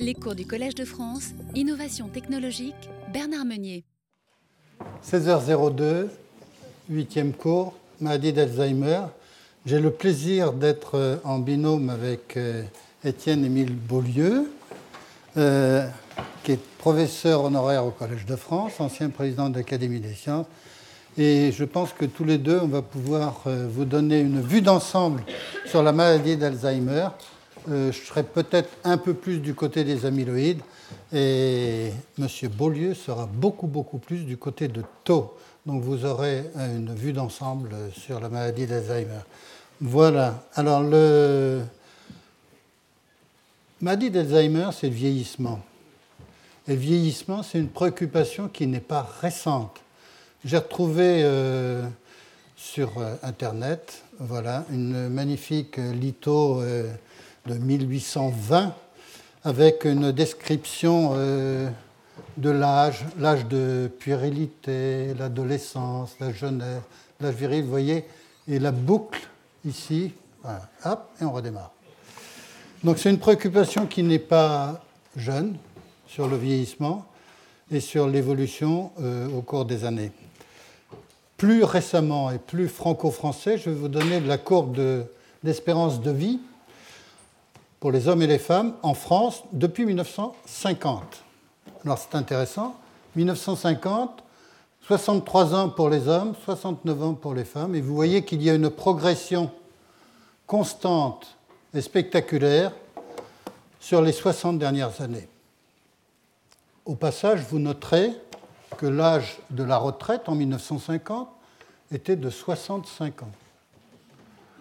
Les cours du Collège de France, Innovation technologique, Bernard Meunier. 16h02, huitième cours, maladie d'Alzheimer. J'ai le plaisir d'être euh, en binôme avec euh, Étienne Émile Beaulieu, euh, qui est professeur honoraire au Collège de France, ancien président de l'Académie des sciences. Et je pense que tous les deux, on va pouvoir vous donner une vue d'ensemble sur la maladie d'Alzheimer euh, je serai peut-être un peu plus du côté des amyloïdes et M. Beaulieu sera beaucoup, beaucoup plus du côté de taux. Donc vous aurez une vue d'ensemble sur la maladie d'Alzheimer. Voilà. Alors, le maladie d'Alzheimer, c'est le vieillissement. Et le vieillissement, c'est une préoccupation qui n'est pas récente. J'ai retrouvé euh, sur euh, Internet voilà, une magnifique litho de 1820 avec une description euh, de l'âge, l'âge de puérilité, l'adolescence, la jeunesse, l'âge viril, vous voyez, et la boucle ici, hop, et on redémarre. Donc c'est une préoccupation qui n'est pas jeune sur le vieillissement et sur l'évolution euh, au cours des années. Plus récemment et plus franco-français, je vais vous donner de la courbe d'espérance de vie pour les hommes et les femmes en France depuis 1950. Alors c'est intéressant. 1950, 63 ans pour les hommes, 69 ans pour les femmes. Et vous voyez qu'il y a une progression constante et spectaculaire sur les 60 dernières années. Au passage, vous noterez que l'âge de la retraite en 1950 était de 65 ans.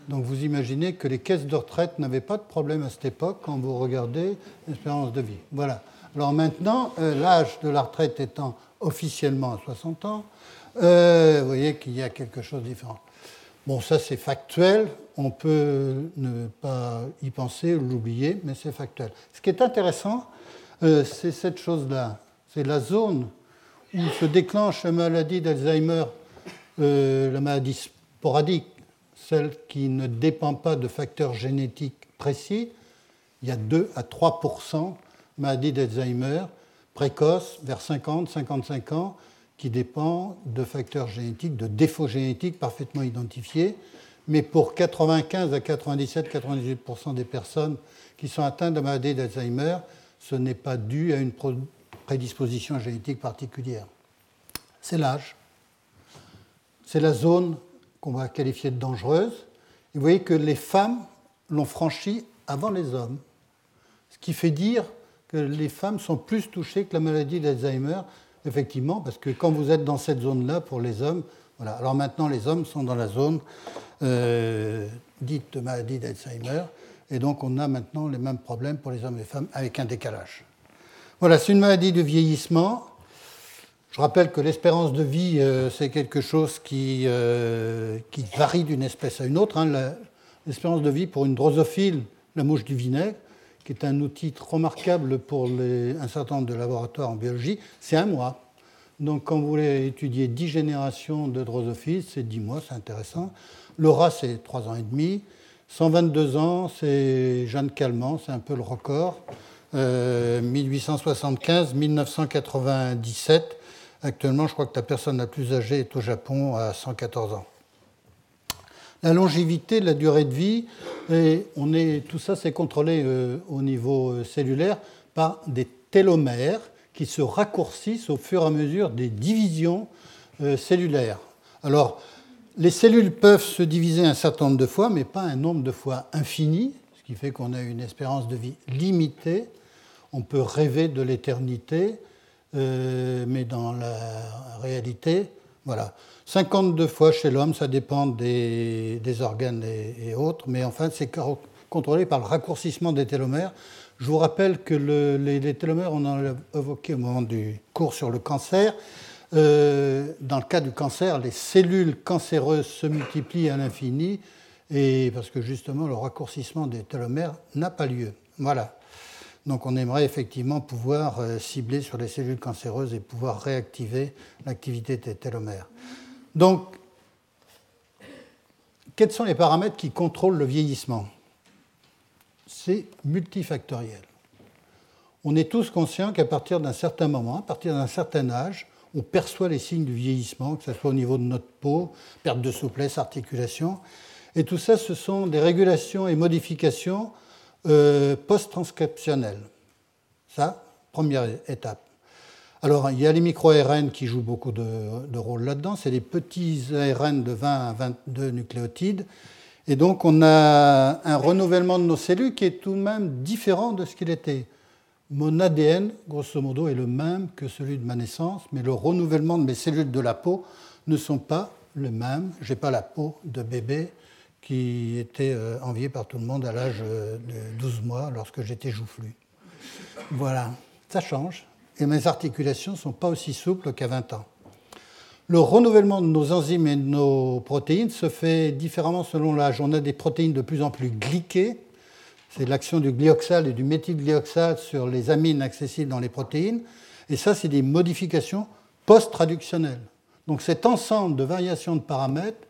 Donc vous imaginez que les caisses de retraite n'avaient pas de problème à cette époque quand vous regardez l'espérance de vie. Voilà. Alors maintenant, euh, l'âge de la retraite étant officiellement à 60 ans, euh, vous voyez qu'il y a quelque chose de différent. Bon, ça c'est factuel, on peut ne pas y penser ou l'oublier, mais c'est factuel. Ce qui est intéressant, euh, c'est cette chose-là. C'est la zone où se déclenche la maladie d'Alzheimer, la maladie sporadique, celle qui ne dépend pas de facteurs génétiques précis, il y a 2 à 3% maladie d'Alzheimer précoce vers 50-55 ans qui dépend de facteurs génétiques, de défauts génétiques parfaitement identifiés. Mais pour 95 à 97-98% des personnes qui sont atteintes de maladie d'Alzheimer, ce n'est pas dû à une prédisposition génétique particulière. C'est l'âge, c'est la zone qu'on va qualifier de dangereuse. Et vous voyez que les femmes l'ont franchie avant les hommes, ce qui fait dire que les femmes sont plus touchées que la maladie d'Alzheimer, effectivement, parce que quand vous êtes dans cette zone-là, pour les hommes, voilà. Alors maintenant, les hommes sont dans la zone euh, dite de maladie d'Alzheimer, et donc on a maintenant les mêmes problèmes pour les hommes et les femmes avec un décalage. Voilà, c'est une maladie de vieillissement je rappelle que l'espérance de vie, euh, c'est quelque chose qui, euh, qui varie d'une espèce à une autre. Hein. L'espérance de vie pour une drosophile, la mouche du vinaigre, qui est un outil remarquable pour un certain nombre de laboratoires en biologie, c'est un mois. Donc quand vous voulez étudier 10 générations de drosophiles, c'est 10 mois, c'est intéressant. Rat, c'est 3 ans et demi. 122 ans, c'est Jeanne Calment, c'est un peu le record. 1875-1997, euh, Actuellement, je crois que la personne la plus âgée est au Japon à 114 ans. La longévité, la durée de vie, et on est, tout ça c'est contrôlé euh, au niveau euh, cellulaire par des télomères qui se raccourcissent au fur et à mesure des divisions euh, cellulaires. Alors, les cellules peuvent se diviser un certain nombre de fois, mais pas un nombre de fois infini, ce qui fait qu'on a une espérance de vie limitée. On peut rêver de l'éternité, euh, mais dans la réalité, voilà. 52 fois chez l'homme, ça dépend des, organes et, autres, mais enfin, c'est contrôlé par le raccourcissement des télomères. Je vous rappelle que les, télomères, on en a évoqué au moment du cours sur le cancer. Euh, dans le cas du cancer, les cellules cancéreuses se multiplient à l'infini, parce que justement, le raccourcissement des télomères n'a pas lieu. Voilà. Donc on aimerait effectivement pouvoir euh, cibler sur les cellules cancéreuses et pouvoir réactiver l'activité des télomères. Donc, quels sont les paramètres qui contrôlent le vieillissement? C'est multifactoriel. on est tous conscients qu'à partir d'un certain moment, à partir d'un certain âge, on perçoit les signes du vieillissement, que ce soit au niveau de notre peau, perte de souplesse, articulation. Et tout ça, ce sont des régulations et modifications euh, post-transcriptionnelles. Ça, première étape. Alors, il y a les micro-ARN qui jouent beaucoup de, de rôle là-dedans. C'est les petits ARN de 20 à 22 nucléotides. Et donc, on a un renouvellement de nos cellules qui est tout de même différent de ce qu'il était. Mon ADN, grosso modo, est le même que celui de ma naissance, mais le renouvellement de mes cellules de la peau ne sont pas le même. Je n'ai pas la peau de bébé qui était euh, enviée par tout le monde à l'âge euh, de 12 mois lorsque j'étais joufflu. Voilà, ça change et mes articulations ne sont pas aussi souples qu'à 20 ans. Le renouvellement de nos enzymes et de nos protéines se fait différemment selon l'âge. On a des protéines de plus en plus glyquées, c'est l'action du glyoxal et du méthylglyoxal sur les amines accessibles dans les protéines, et ça, c'est des modifications post-traductionnelles. Donc cet ensemble de variations de paramètres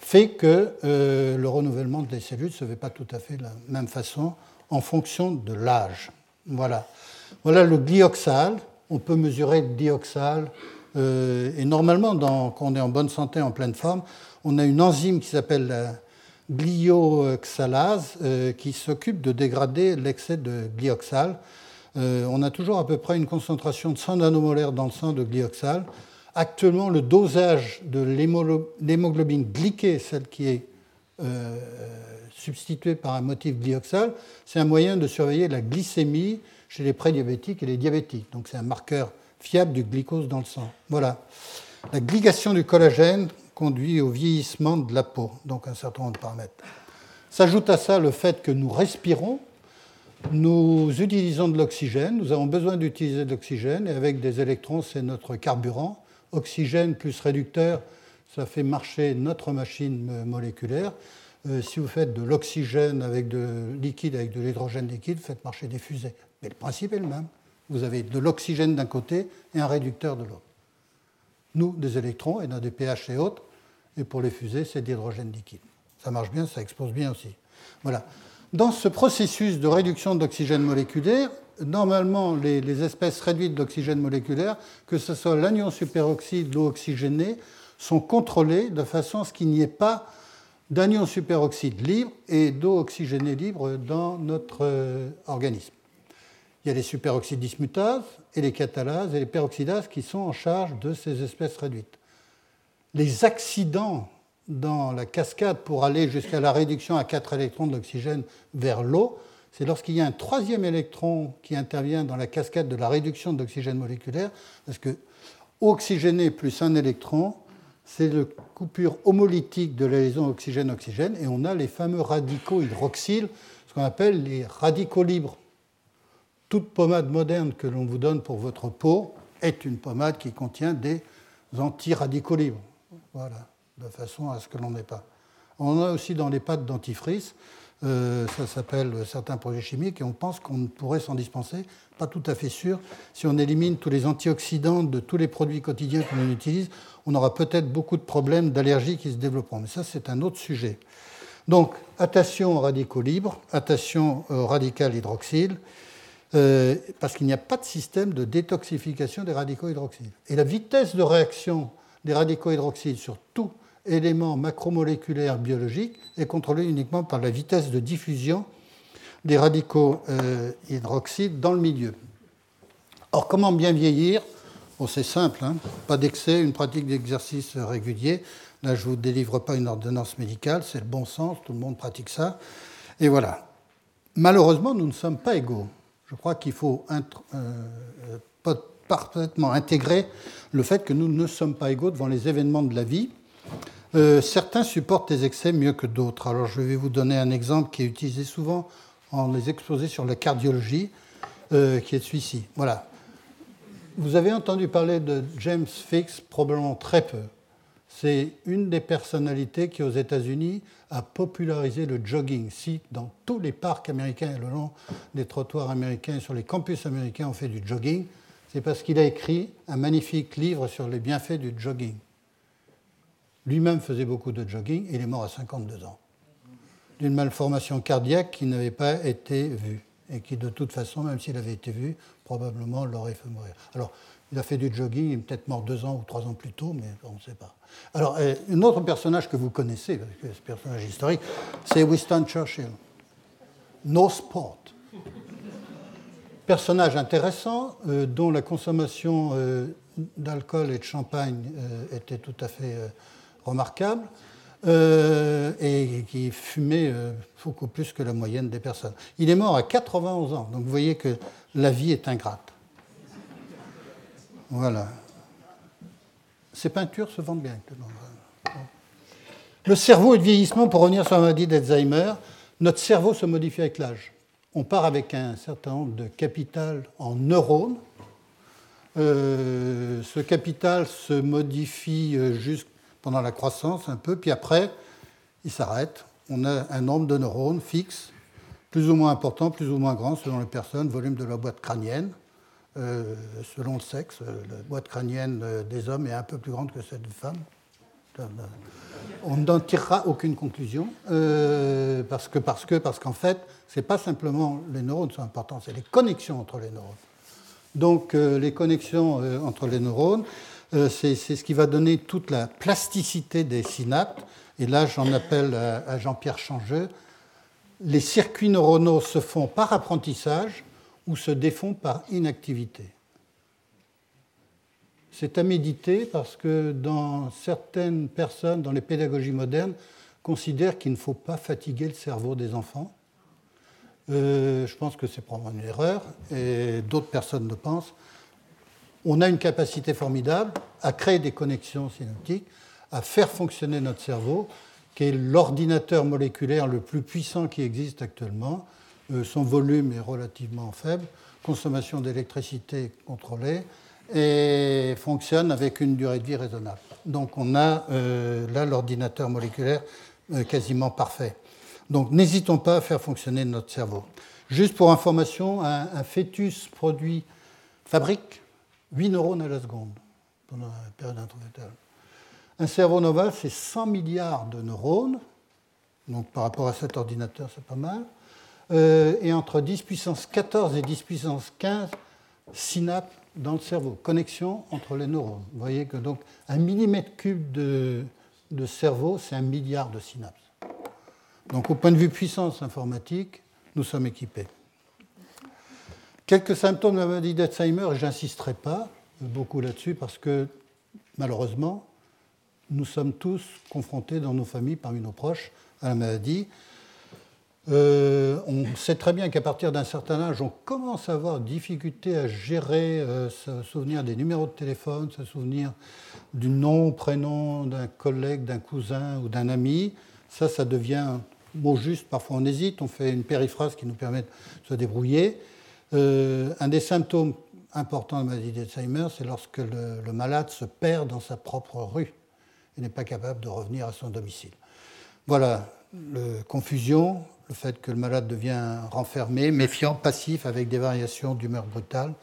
fait que euh, le renouvellement des cellules se fait pas tout à fait de la même façon en fonction de l'âge. Voilà. Voilà le glyoxal. On peut mesurer le glyoxal. Euh, et normalement, quand on est en bonne santé, en pleine forme, on a une enzyme qui s'appelle la glyoxalase euh, qui s'occupe de dégrader l'excès de glyoxal. On a toujours à peu près une concentration de 100 nanomolaires dans le sang de glyoxal. Actuellement, le dosage de l'hémoglobine glyquée, celle qui est substituée par un motif glyoxal, c'est un moyen de surveiller la glycémie chez les prédiabétiques et les diabétiques. Donc c'est un marqueur fiable du glucose dans le sang. Voilà. La glycation du collagène conduit au vieillissement de la peau, donc un certain nombre de paramètres. S'ajoute à ça le fait que nous respirons, nous utilisons de l'oxygène, nous avons besoin d'utiliser de l'oxygène, et avec des électrons, c'est notre carburant. Oxygène plus réducteur, ça fait marcher notre machine moléculaire. Euh, si vous faites de l'oxygène avec de liquide, avec de l'hydrogène liquide, faites marcher des fusées. Mais le principe est le même. Vous avez de l'oxygène d'un côté et un réducteur de l'autre. Nous, des électrons, et dans des pH et autres, et pour les fusées, c'est de l'hydrogène liquide. Ça marche bien, ça expose bien aussi. Voilà. Dans ce processus de réduction d'oxygène moléculaire, normalement, les, espèces réduites d'oxygène moléculaire, que ce soit l'anion superoxyde, l'eau oxygénée, sont contrôlées de façon à ce qu'il n'y ait pas d'anion superoxyde libre et d'eau oxygénée libre dans notre euh, organisme. Il y a les superoxydes dismutases et les catalases et les peroxydases qui sont en charge de ces espèces réduites. Les accidents dans la cascade pour aller jusqu'à la réduction à 4 électrons de l'oxygène vers l'eau, c'est lorsqu'il y a un troisième électron qui intervient dans la cascade de la réduction d'oxygène moléculaire, parce que oxygéné plus un électron, c'est la coupure homolytique de la liaison oxygène-oxygène, et on a les fameux radicaux hydroxyles, ce qu'on appelle les radicaux libres. Toute pommade moderne que l'on vous donne pour votre peau est une pommade qui contient des antiradicaux libres. Voilà, de façon à ce que l'on n'ait pas. On a aussi dans les pâtes dentifrice euh, ça s'appelle certains projets chimiques et on pense qu'on pourrait s'en dispenser. Pas tout à fait sûr. Si on élimine tous les antioxydants de tous les produits quotidiens que l'on utilise, on aura peut-être beaucoup de problèmes d'allergie qui se développeront. Mais ça, c'est un autre sujet. Donc, attention aux radicaux libres, attention au radical hydroxyle, euh, parce qu'il n'y a pas de système de détoxification des radicaux hydroxyles. Et la vitesse de réaction des radicaux hydroxyles sur tout élément macromoléculaire biologique est contrôlé uniquement par la vitesse de diffusion des radicaux euh, hydroxydes dans le milieu. Or, comment bien vieillir? C'est simple, hein. pas d'excès, une pratique d'exercice régulier. Là, je ne vous délivre pas une ordonnance médicale, c'est le bon sens, tout le monde pratique ça. Et voilà. Malheureusement, nous ne sommes pas égaux. Je crois qu'il faut euh, parfaitement intégrer le fait que nous ne sommes pas égaux devant les événements de la vie. Euh, certains supportent les excès mieux que d'autres. Alors je vais vous donner un exemple qui est utilisé souvent en les exposés sur la cardiologie, euh, qui est celui-ci. Voilà. Vous avez entendu parler de James Fix probablement très peu. C'est une des personnalités qui, aux États-Unis, a popularisé le jogging. Si dans tous les parcs américains et le long des trottoirs américains et sur les campus américains on fait du jogging, c'est parce qu'il a écrit un magnifique livre sur les bienfaits du jogging. Lui-même faisait beaucoup de jogging il est mort à 52 ans d'une malformation cardiaque qui n'avait pas été vue. et qui, de toute façon, même s'il avait été vu, probablement l'aurait fait mourir. Alors, il a fait du jogging, il est peut-être mort deux ans ou trois ans plus tôt, mais on ne sait pas. Alors, euh, un autre personnage que vous connaissez, parce que personnage historique, c'est Winston Churchill. No sport. Personnage intéressant, euh, dont la consommation euh, d'alcool et de champagne était tout à fait remarquable, et qui fumait beaucoup plus que la moyenne des personnes. Il est mort à 91 ans, donc vous voyez que la vie est ingrate. Voilà. Ces peintures se vendent bien. Le cerveau et le vieillissement, pour revenir sur la maladie d'Alzheimer, notre cerveau se modifie avec l'âge. On part avec un certain nombre de capital en neurones. Euh, ce capital se modifie euh, juste pendant la croissance un peu, puis après, il s'arrête. On a un nombre de neurones fixe, plus ou moins important, plus ou moins grand selon les personnes, volume de la boîte crânienne. Euh, selon le sexe. Euh, la boîte crânienne euh, des hommes est un peu plus grande que celle des femmes. On n'en tirera aucune conclusion parce que parce que parce qu'en fait, c'est pas simplement les neurones qui sont importants, c'est les connexions entre les neurones. Donc les connexions entre les neurones, c'est ce qui va donner toute la plasticité des synapses. Et là, j'en appelle à Jean-Pierre Changeux. Les circuits neuronaux se font par apprentissage ou se défont par inactivité. C'est à méditer parce que dans certaines personnes, dans les pédagogies modernes, considèrent qu'il ne faut pas fatiguer le cerveau des enfants. Euh, je pense que c'est probablement une erreur, et d'autres personnes le pensent. On a une capacité formidable à créer des connexions synaptiques, à faire fonctionner notre cerveau, qui est l'ordinateur moléculaire le plus puissant qui existe actuellement. Euh, son volume est relativement faible, consommation d'électricité contrôlée, et fonctionne avec une durée de vie raisonnable. Donc on a euh, là l'ordinateur moléculaire euh, quasiment parfait. Donc n'hésitons pas à faire fonctionner notre cerveau. Juste pour information, un, fœtus produit, fabrique 8 neurones à la seconde pendant la période introvertale. Un cerveau normal, c'est 100 milliards de neurones. Donc par rapport à cet ordinateur, c'est pas mal. Euh, et entre 10 puissance 14 et 10 puissance 15 synapses dans le cerveau, connexion entre les neurones. Vous voyez que donc un millimètre cube de, de cerveau, c'est un milliard de synapses. Donc au point de vue puissance informatique, nous sommes équipés. Quelques symptômes de la maladie d'Alzheimer, et j'insisterai pas beaucoup là-dessus parce que malheureusement, nous sommes tous confrontés dans nos familles, parmi nos proches, à la maladie. Euh, on sait très bien qu'à partir d'un certain âge, on commence à avoir difficulté à gérer, euh, se souvenir des numéros de téléphone, se souvenir du nom, prénom d'un collègue, d'un cousin ou d'un ami. Ça, ça devient mot juste. Parfois, on hésite. On fait une périphrase qui nous permet de se débrouiller. Euh, un des symptômes importants de la maladie d'Alzheimer, c'est lorsque le, malade se perd dans sa propre rue et n'est pas capable de revenir à son domicile. Voilà, le, confusion, le fait que le malade devient renfermé, méfiant, passif, avec des variations d'humeur brutale.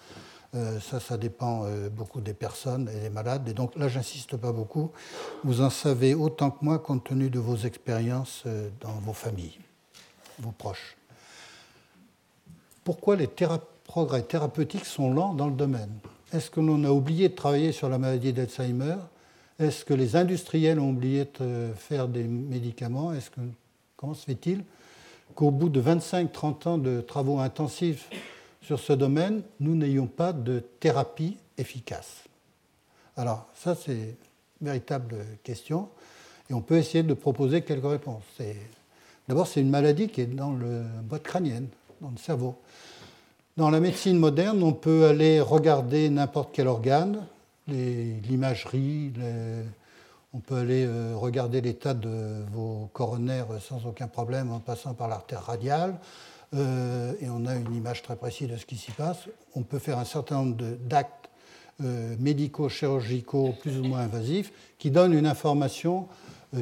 Euh, ça, ça dépend euh, beaucoup des personnes et des malades. Et donc là, j'insiste pas beaucoup. Vous en savez autant que moi compte tenu de vos expériences dans vos familles, vos proches. Pourquoi les progrès thérapeutiques sont lents dans le domaine. Est-ce que l'on a oublié de travailler sur la maladie d'Alzheimer? Est-ce que les industriels ont oublié de faire des médicaments? Comment se fait-il qu'au bout de 25-30 ans de travaux intensifs sur ce domaine, nous n'ayons pas de thérapie efficace? Alors ça, c'est une véritable question, et on peut essayer de proposer quelques réponses. D'abord, c'est une maladie qui est dans le boîte crânienne, dans le cerveau. Dans la médecine moderne, on peut aller regarder n'importe quel organe, l'imagerie, on peut aller euh, regarder l'état de vos coronaires sans aucun problème en passant par l'artère radiale. Euh, et on a une image très précise de ce qui s'y passe. On peut faire un certain nombre d'actes euh, médicaux, chirurgicaux, plus ou moins invasifs, qui donnent une information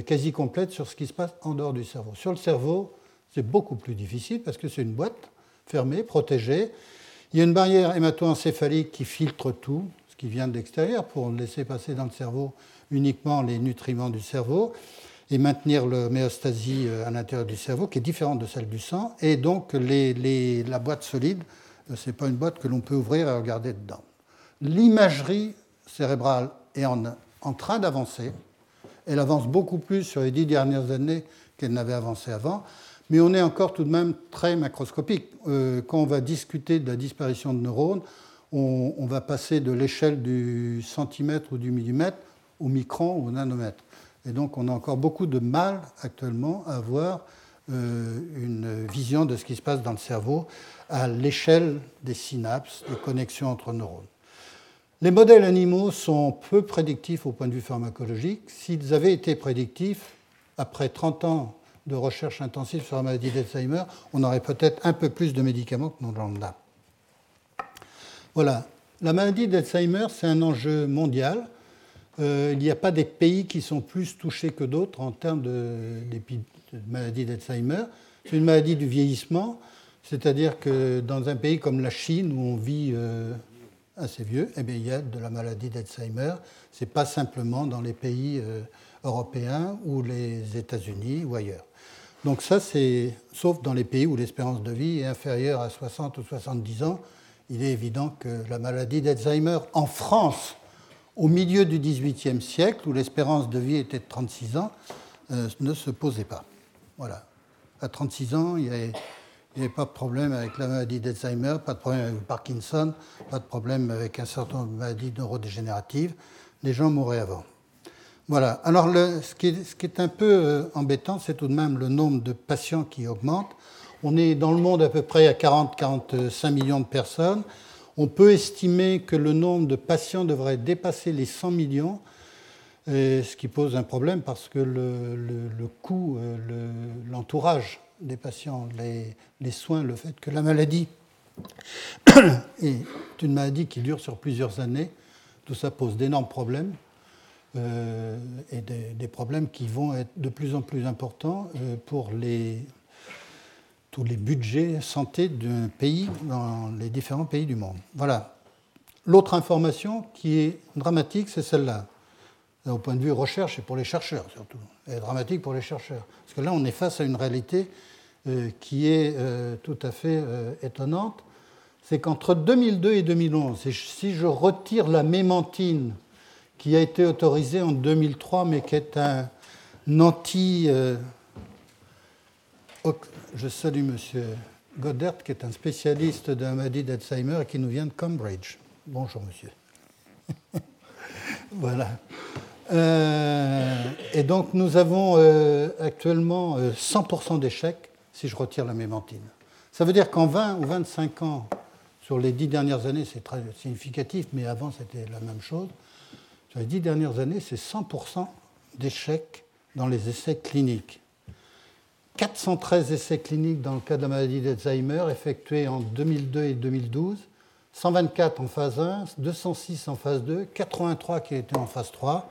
quasi complète sur ce qui se passe en dehors du cerveau. Sur le cerveau, c'est beaucoup plus difficile parce que c'est une boîte fermée, protégée. Il y a une barrière hémato-encéphalique qui filtre tout, ce qui vient de l'extérieur, pour laisser passer dans le cerveau uniquement les nutriments du cerveau. et maintenir l'homéostasie à l'intérieur du cerveau, qui est différente de celle du sang. Et donc, la boîte solide, ce n'est pas une boîte que l'on peut ouvrir et regarder dedans. L'imagerie cérébrale est en train d'avancer. Elle avance beaucoup plus sur les dix dernières années qu'elle n'avait avancé avant, mais on est encore tout de même très macroscopique. Euh, quand on va discuter de la disparition de neurones, on, va passer de l'échelle du centimètre ou du millimètre au micron ou au nanomètre. Et donc on a encore beaucoup de mal actuellement à avoir euh, une vision de ce qui se passe dans le cerveau à l'échelle des synapses, des connexions entre neurones. Les modèles animaux sont peu prédictifs au point de vue pharmacologique. S'ils avaient été prédictifs, après 30 ans de recherche intensive sur la maladie d'Alzheimer, on aurait peut-être un peu plus de médicaments que nous en a. Voilà. La maladie d'Alzheimer, c'est un enjeu mondial. Euh, il n'y a pas des pays qui sont plus touchés que d'autres en termes de, maladie d'Alzheimer. C'est une maladie du vieillissement, c'est-à-dire que dans un pays comme la Chine, où on vit euh, assez vieux, eh bien, il y a de la maladie d'Alzheimer. Ce n'est pas simplement dans les pays euh, européens ou les États-Unis ou ailleurs. Donc ça, c'est, sauf dans les pays où l'espérance de vie est inférieure à 60 ou 70 ans, il est évident que la maladie d'Alzheimer en France, au milieu du XVIIIe siècle, où l'espérance de vie était de 36 ans, euh, ne se posait pas. Voilà. À 36 ans, il n'y avait, pas de problème avec la maladie d'Alzheimer, pas de problème avec Parkinson, pas de problème avec un certain nombre de maladies neurodégénératives. Les gens mouraient avant. Voilà. Alors, ce, qui est, un peu euh, embêtant, c'est tout de même le nombre de patients qui augmente. On est dans le monde à peu près à 40-45 millions de personnes. On peut estimer que le nombre de patients devrait dépasser les 100 millions, ce qui pose un problème parce que le, coût, euh, l'entourage des patients, les, soins, le fait que la maladie est une maladie qui dure sur plusieurs années, tout ça pose d'énormes problèmes. Euh, et des, problèmes qui vont être de plus en plus importants euh, pour les, tous les budgets santé d'un pays dans les différents pays du monde. Voilà. L'autre information qui est dramatique, c'est celle-là. Au point de vue recherche et pour les chercheurs surtout. Est dramatique pour les chercheurs. Parce que là, on est face à une réalité euh, qui est tout à fait étonnante. C'est qu'entre 2002 et 2011, si je retire la mémantine qui a été autorisé en 2003, mais qui est un anti. Euh, je salue M. Goddard, qui est un spécialiste de la maladie d'Alzheimer et qui nous vient de Cambridge. Bonjour, monsieur. voilà. Euh, et donc, nous avons euh, actuellement 100% d'échecs si je retire la mémantine. Ça veut dire qu'en 20 ou 25 ans, sur les 10 dernières années, c'est très significatif, mais avant, c'était la même chose les dix dernières années, c'est 100% d'échecs dans les essais cliniques. 413 essais cliniques dans le cas de la maladie d'Alzheimer effectués en 2002 et 2012, 124 en phase 1, 206 en phase 2, 83 qui étaient en phase 3.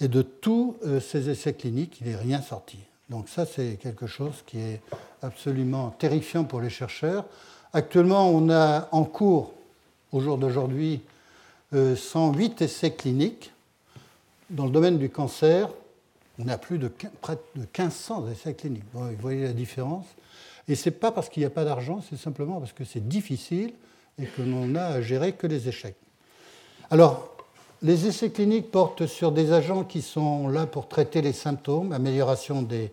Et de tous euh, ces essais cliniques, il n'est rien sorti. Donc ça, c'est quelque chose qui est absolument terrifiant pour les chercheurs. Actuellement, on a en cours, au jour d'aujourd'hui, 108 euh, essais cliniques. Dans le domaine du cancer, on a plus de près de 1500 essais cliniques. vous voyez la différence. Et ce n'est pas parce qu'il n'y a pas d'argent, c'est simplement parce que c'est difficile et que l'on n'a à gérer que les échecs. Alors, les essais cliniques portent sur des agents qui sont là pour traiter les symptômes, amélioration des,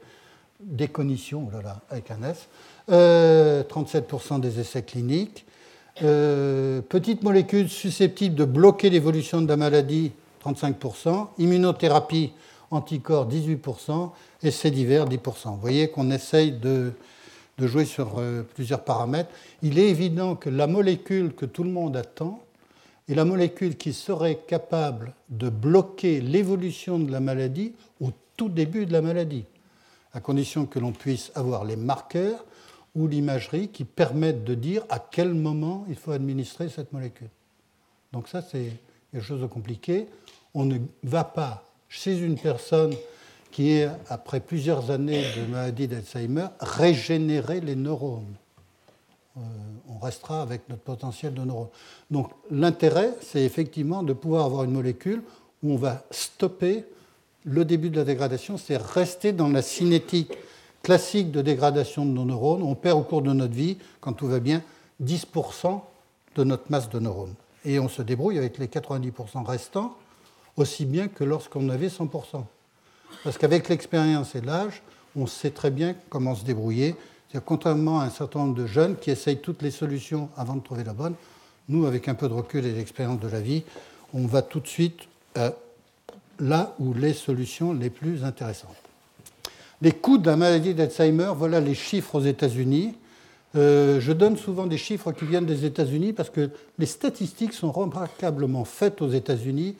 des cognitions, oh avec un S, 37% euh, des essais cliniques, euh, petites molécules susceptibles de bloquer l'évolution de la maladie, 35%, immunothérapie, anticorps, 18%, essais divers, 10%. Vous voyez qu'on essaye de, jouer sur euh, plusieurs paramètres. Il est évident que la molécule que tout le monde attend est la molécule qui serait capable de bloquer l'évolution de la maladie au tout début de la maladie, à condition que l'on puisse avoir les marqueurs ou l'imagerie qui permettent de dire à quel moment il faut administrer cette molécule. Donc ça, c'est quelque chose de compliqué. On ne va pas chez une personne qui est, après plusieurs années de maladie d'Alzheimer, régénérer les neurones. Euh, on restera avec notre potentiel de neurones. Donc l'intérêt, c'est effectivement de pouvoir avoir une molécule où on va stopper le début de la dégradation, c'est rester dans la cinétique classique de dégradation de nos neurones. On perd au cours de notre vie, quand tout va bien, 10% de notre masse de neurones. Et on se débrouille avec les 90% restants aussi bien que lorsqu'on avait 100%. Parce qu'avec l'expérience et l'âge, on sait très bien comment se débrouiller. Contrairement à un certain nombre de jeunes qui essayent toutes les solutions avant de trouver la bonne, nous, avec un peu de recul et d'expérience de la vie, on va tout de suite euh, là où les solutions les plus intéressantes. Les coûts de la maladie d'Alzheimer, voilà les chiffres aux États-Unis. Euh, je donne souvent des chiffres qui viennent des États-Unis parce que les statistiques sont remarquablement faites aux États-Unis.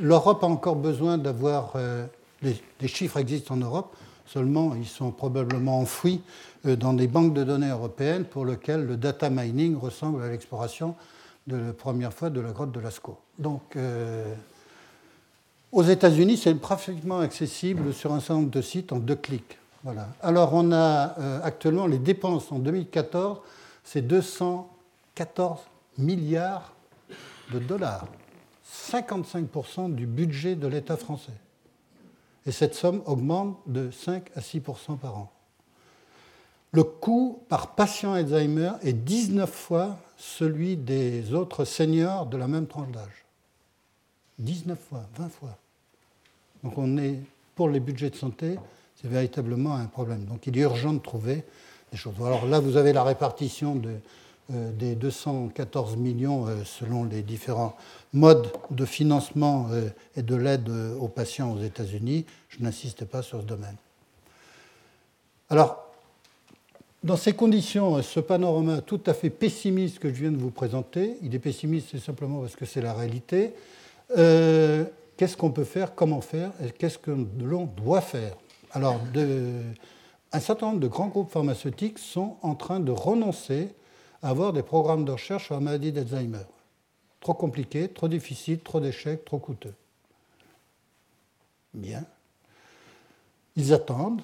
L'Europe a encore besoin d'avoir. Euh, les, chiffres existent en Europe, seulement ils sont probablement enfouis euh, dans des banques de données européennes pour lesquelles le data mining ressemble à l'exploration de la première fois de la grotte de Lascaux. Donc, aux États-Unis, c'est pratiquement accessible sur un certain nombre de sites en deux clics. Alors, on a euh, actuellement les dépenses en 2014, c'est 214 milliards de dollars, 55% du budget de l'État français. Et cette somme augmente de 5 à 6% par an. Le coût par patient Alzheimer est 19 fois celui des autres seniors de la même tranche d'âge. 19 fois, 20 fois. Donc on est, pour les budgets de santé, c'est véritablement un problème. Donc il est urgent de trouver des choses. Alors là, vous avez la répartition euh, des 214 millions euh, selon les différents modes de financement euh, et de l'aide aux patients aux États-Unis. Je n'insiste pas sur ce domaine. Alors, dans ces conditions, ce panorama tout à fait pessimiste que je viens de vous présenter, il est pessimiste simplement parce que c'est la réalité, qu'est-ce qu'on peut faire, comment faire, et qu'est-ce que l'on doit faire? Alors, un certain nombre de grands groupes pharmaceutiques sont en train de renoncer à avoir des programmes de recherche sur la maladie d'Alzheimer. Trop compliqué, trop difficile, trop d'échecs, trop coûteux. Bien. Ils attendent.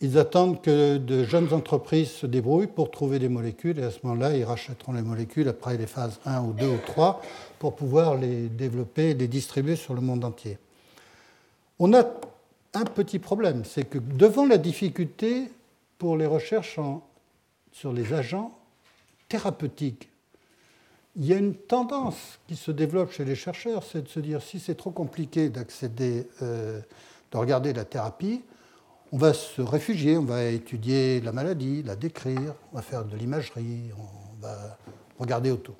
Ils attendent que de jeunes entreprises se débrouillent pour trouver des molécules et à ce moment-là, ils rachèteront les molécules après les phases 1 ou 2 ou 3 pour pouvoir les développer et les distribuer sur le monde entier. On a un petit problème, c'est que devant la difficulté pour les recherches sur les agents thérapeutiques, il y a une tendance qui se développe chez les chercheurs, c'est de se dire si c'est trop compliqué d'accéder, euh, de regarder la thérapie, on va se réfugier, on va étudier la maladie, la décrire, on va faire de l'imagerie, on va regarder autour.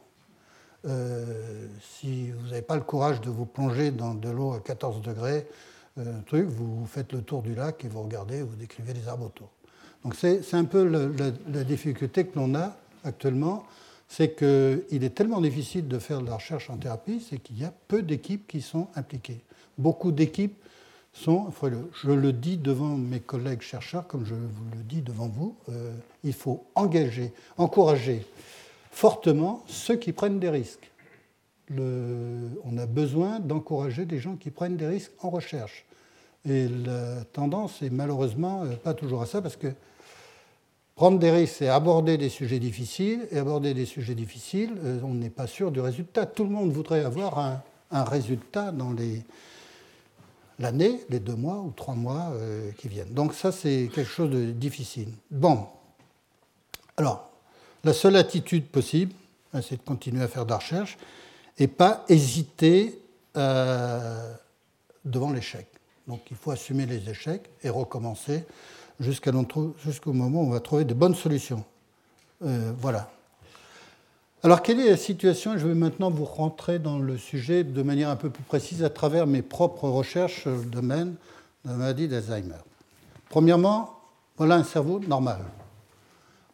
Euh, si vous n'avez pas le courage de vous plonger dans de l'eau à 14 degrés, un truc, vous faites le tour du lac et vous regardez, vous décrivez les arbres autour. Donc c'est un peu la, difficulté que l'on a actuellement, c'est qu'il est tellement difficile de faire de la recherche en thérapie, c'est qu'il y a peu d'équipes qui sont impliquées. Beaucoup d'équipes sont, je le dis devant mes collègues chercheurs, comme je vous le dis devant vous, euh, il faut engager, encourager fortement ceux qui prennent des risques. on a besoin d'encourager des gens qui prennent des risques en recherche. Et la tendance est malheureusement euh, pas toujours à ça, parce que prendre des risques, c'est aborder des sujets difficiles, et aborder des sujets difficiles, euh, on n'est pas sûr du résultat. Tout le monde voudrait avoir un, résultat dans l'année, les deux mois ou trois mois euh, qui viennent. Donc ça, c'est quelque chose de difficile. Bon, alors, la seule attitude possible, hein, c'est de continuer à faire de la recherche et pas hésiter devant l'échec. Donc il faut assumer les échecs et recommencer jusqu'au moment où on va trouver de bonnes solutions. Euh, voilà. Alors quelle est la situation? Je vais maintenant vous rentrer dans le sujet de manière un peu plus précise à travers mes propres recherches dans le domaine de la maladie d'Alzheimer. Premièrement, voilà un cerveau normal.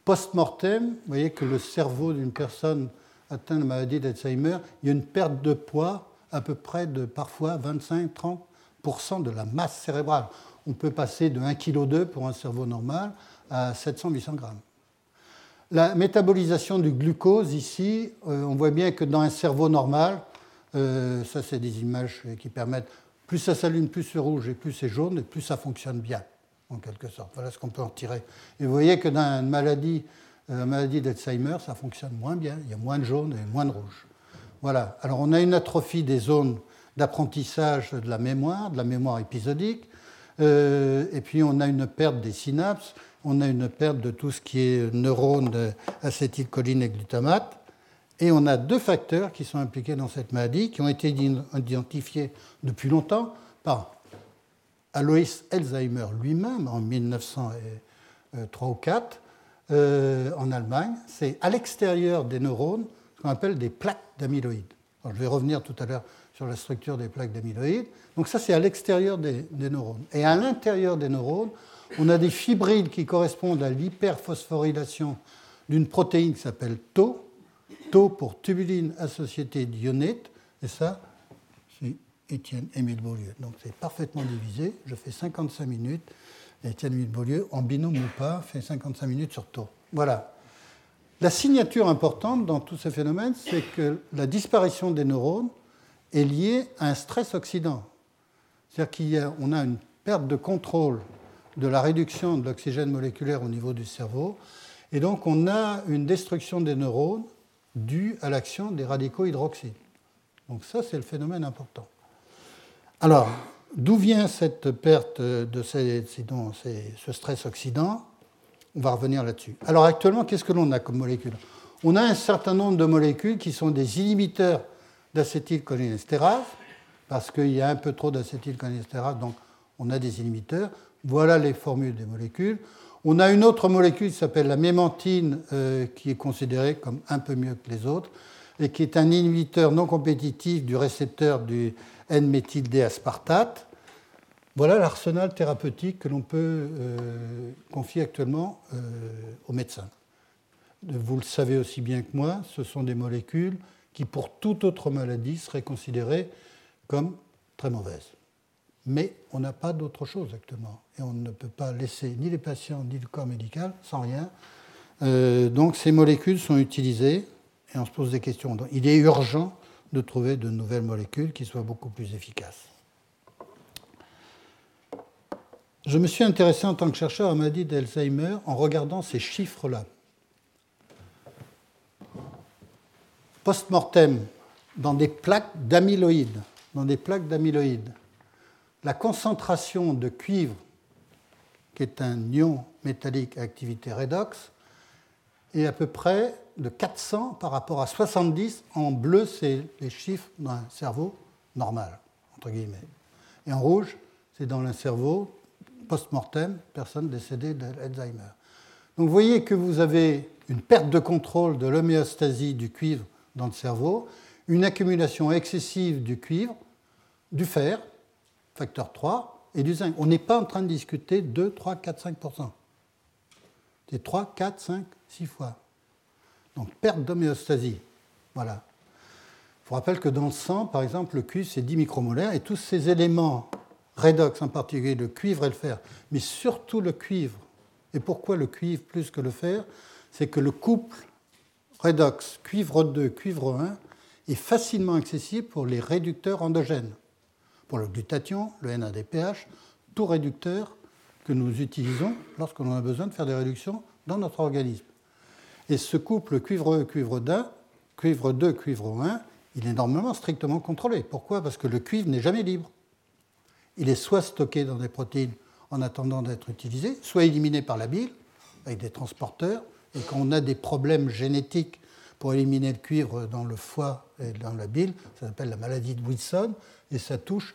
Post-mortem, vous voyez que le cerveau d'une personne atteinte de maladie d'Alzheimer, il y a une perte de poids à peu près de parfois 25-30% de la masse cérébrale. On peut passer de 1,2 kg pour un cerveau normal à 700-800 grammes. La métabolisation du glucose, ici, euh, on voit bien que dans un cerveau normal, euh, ça c'est des images qui permettent, plus ça s'allume, plus c'est rouge et plus c'est jaune, et plus ça fonctionne bien, en quelque sorte. Voilà ce qu'on peut en tirer. Et vous voyez que dans une maladie, euh, la maladie d'Alzheimer, ça fonctionne moins bien, il y a moins de jaune et moins de rouge. Voilà. Alors on a une atrophie des zones d'apprentissage de la mémoire, de la mémoire épisodique. Euh, et puis on a une perte des synapses, on a une perte de tout ce qui est neurones, acétylcholine et glutamate. Et on a deux facteurs qui sont impliqués dans cette maladie, qui ont été identifiés depuis longtemps par Alois Alzheimer lui-même en 1903 ou 4 euh, en Allemagne. C'est à l'extérieur des neurones ce qu'on appelle des plaques d'amyloïdes. Je vais revenir tout à l'heure sur la structure des plaques d'amyloïdes. Donc ça, c'est à l'extérieur des, neurones. Et à l'intérieur des neurones, on a des fibrilles qui correspondent à l'hyperphosphorylation d'une protéine qui s'appelle Tau, Tau pour tubuline associée dionate, et ça, Étienne Émile Beaulieu. Donc c'est parfaitement divisé, je fais 55 minutes, Étienne Émile Beaulieu, en binôme ou pas, fait 55 minutes sur Tau. Voilà. La signature importante dans tous ces phénomènes, c'est que la disparition des neurones est liée à un stress oxydant. C'est-à-dire qu'on a une perte de contrôle de la réduction de l'oxygène moléculaire au niveau du cerveau, et donc on a une destruction des neurones due à l'action des radicaux hydroxydes. Donc ça, c'est le phénomène important. Alors, d'où vient cette perte de ces, ce stress oxydant? On va revenir là-dessus. Alors actuellement, qu'est-ce que l'on a comme molécules? On a un certain nombre de molécules qui sont des inhibiteurs d'acétylcholinestérase, parce qu'il y a un peu trop d'acétylcholinestérase, donc on a des inhibiteurs. Voilà les formules des molécules. On a une autre molécule qui s'appelle la mémantine, euh, qui est considérée comme un peu mieux que les autres, et qui est un inhibiteur non compétitif du récepteur du N-méthyl-D-aspartate. Voilà l'arsenal thérapeutique que l'on peut euh, confier actuellement euh, aux médecins. Vous le savez aussi bien que moi, ce sont des molécules qui, pour toute autre maladie, seraient considérées comme très mauvaises. Mais on n'a pas d'autre chose actuellement. Et on ne peut pas laisser ni les patients ni le corps médical sans rien. Euh, donc ces molécules sont utilisées et on se pose des questions. il est urgent de trouver de nouvelles molécules qui soient beaucoup plus efficaces. Je me suis intéressé en tant que chercheur à la maladie d'Alzheimer en regardant ces chiffres-là. Post-mortem, dans des plaques d'amyloïdes, dans des plaques d'amyloïdes, la concentration de cuivre, qui est un ion métallique à activité redox, est à peu près de 400 par rapport à 70. En bleu, c'est les chiffres d'un cerveau normal, entre guillemets. Et en rouge, c'est dans un cerveau post-mortem, personne décédée d'Alzheimer. Donc vous voyez que vous avez une perte de contrôle de l'homéostasie du cuivre dans le cerveau, une accumulation excessive du cuivre, du fer, facteur 3, et du zinc. On n'est pas en train de discuter 2, 3, 4, 5% C'est 3, 4, 5, 6 fois. Donc perte d'homéostasie. Voilà. Je vous rappelle que dans le sang, par exemple, le cuivre, c'est 10 micromolaires, et tous ces éléments redox, en particulier le cuivre et le fer, mais surtout le cuivre. Et pourquoi le cuivre plus que le fer? C'est que le couple redox cuivre 2, cuivre 1 est facilement accessible pour les réducteurs endogènes. Pour le glutathion, le NADPH, tout réducteur que nous utilisons lorsqu'on a besoin de faire des réductions dans notre organisme. Et ce couple cuivre cuivre 2, cuivre 2, cuivre 1, il est normalement strictement contrôlé. Pourquoi? Parce que le cuivre n'est jamais libre. Il est soit stocké dans des protéines en attendant d'être utilisé, soit éliminé par la bile avec des transporteurs. Et quand on a des problèmes génétiques pour éliminer le cuivre dans le foie et dans la bile, ça s'appelle la maladie de Wilson, et ça touche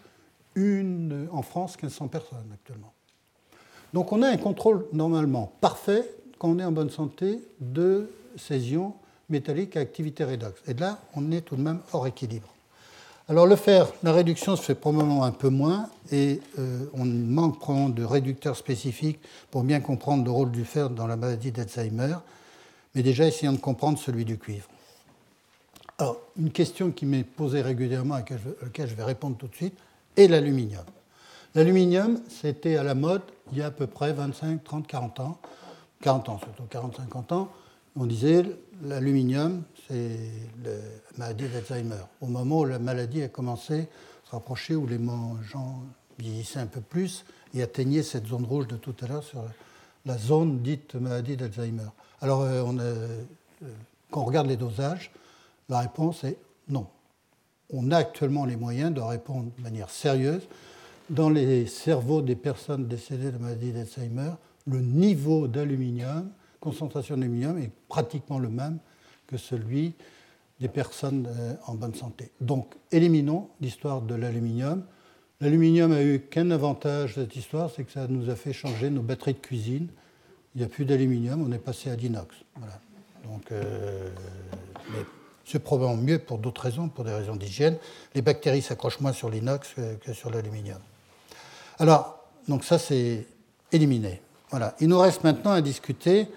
une, en France 1500 personnes actuellement. Donc on a un contrôle normalement parfait quand on est en bonne santé de ces ions métalliques à activité redox. Et là, on est tout de même hors équilibre. Alors le fer, la réduction se fait probablement un peu moins et euh, on manque probablement de réducteurs spécifiques pour bien comprendre le rôle du fer dans la maladie d'Alzheimer, mais déjà essayons de comprendre celui du cuivre. Alors, une question qui m'est posée régulièrement à laquelle je vais répondre tout de suite est l'aluminium. L'aluminium, c'était à la mode il y a à peu près 25, 30, 40 ans. 40 ans surtout, 40-50 ans, on disait l'aluminium, c'est la maladie d'Alzheimer. Au moment où la maladie a commencé à se rapprocher, où les gens vieillissaient un peu plus et atteignaient cette zone rouge de tout à l'heure sur la zone dite maladie d'Alzheimer. Alors, euh, euh, quand on regarde les dosages, la réponse est non. on a actuellement les moyens de répondre de manière sérieuse dans les cerveaux des personnes décédées de maladie d'Alzheimer, le niveau d'aluminium, concentration d'aluminium est pratiquement le même que celui des personnes euh, en bonne santé. Donc, éliminons l'histoire de l'aluminium. L'aluminium a eu qu'un avantage cette histoire, c'est que ça nous a fait changer nos batteries de cuisine. Il n'y a plus d'aluminium, on est passé à l'inox. Donc, euh, c'est probablement mieux pour d'autres raisons, pour des raisons d'hygiène. Les bactéries s'accrochent moins sur l'inox que, sur l'aluminium. Alors, donc ça c'est éliminé. Voilà. Il nous reste maintenant à discuter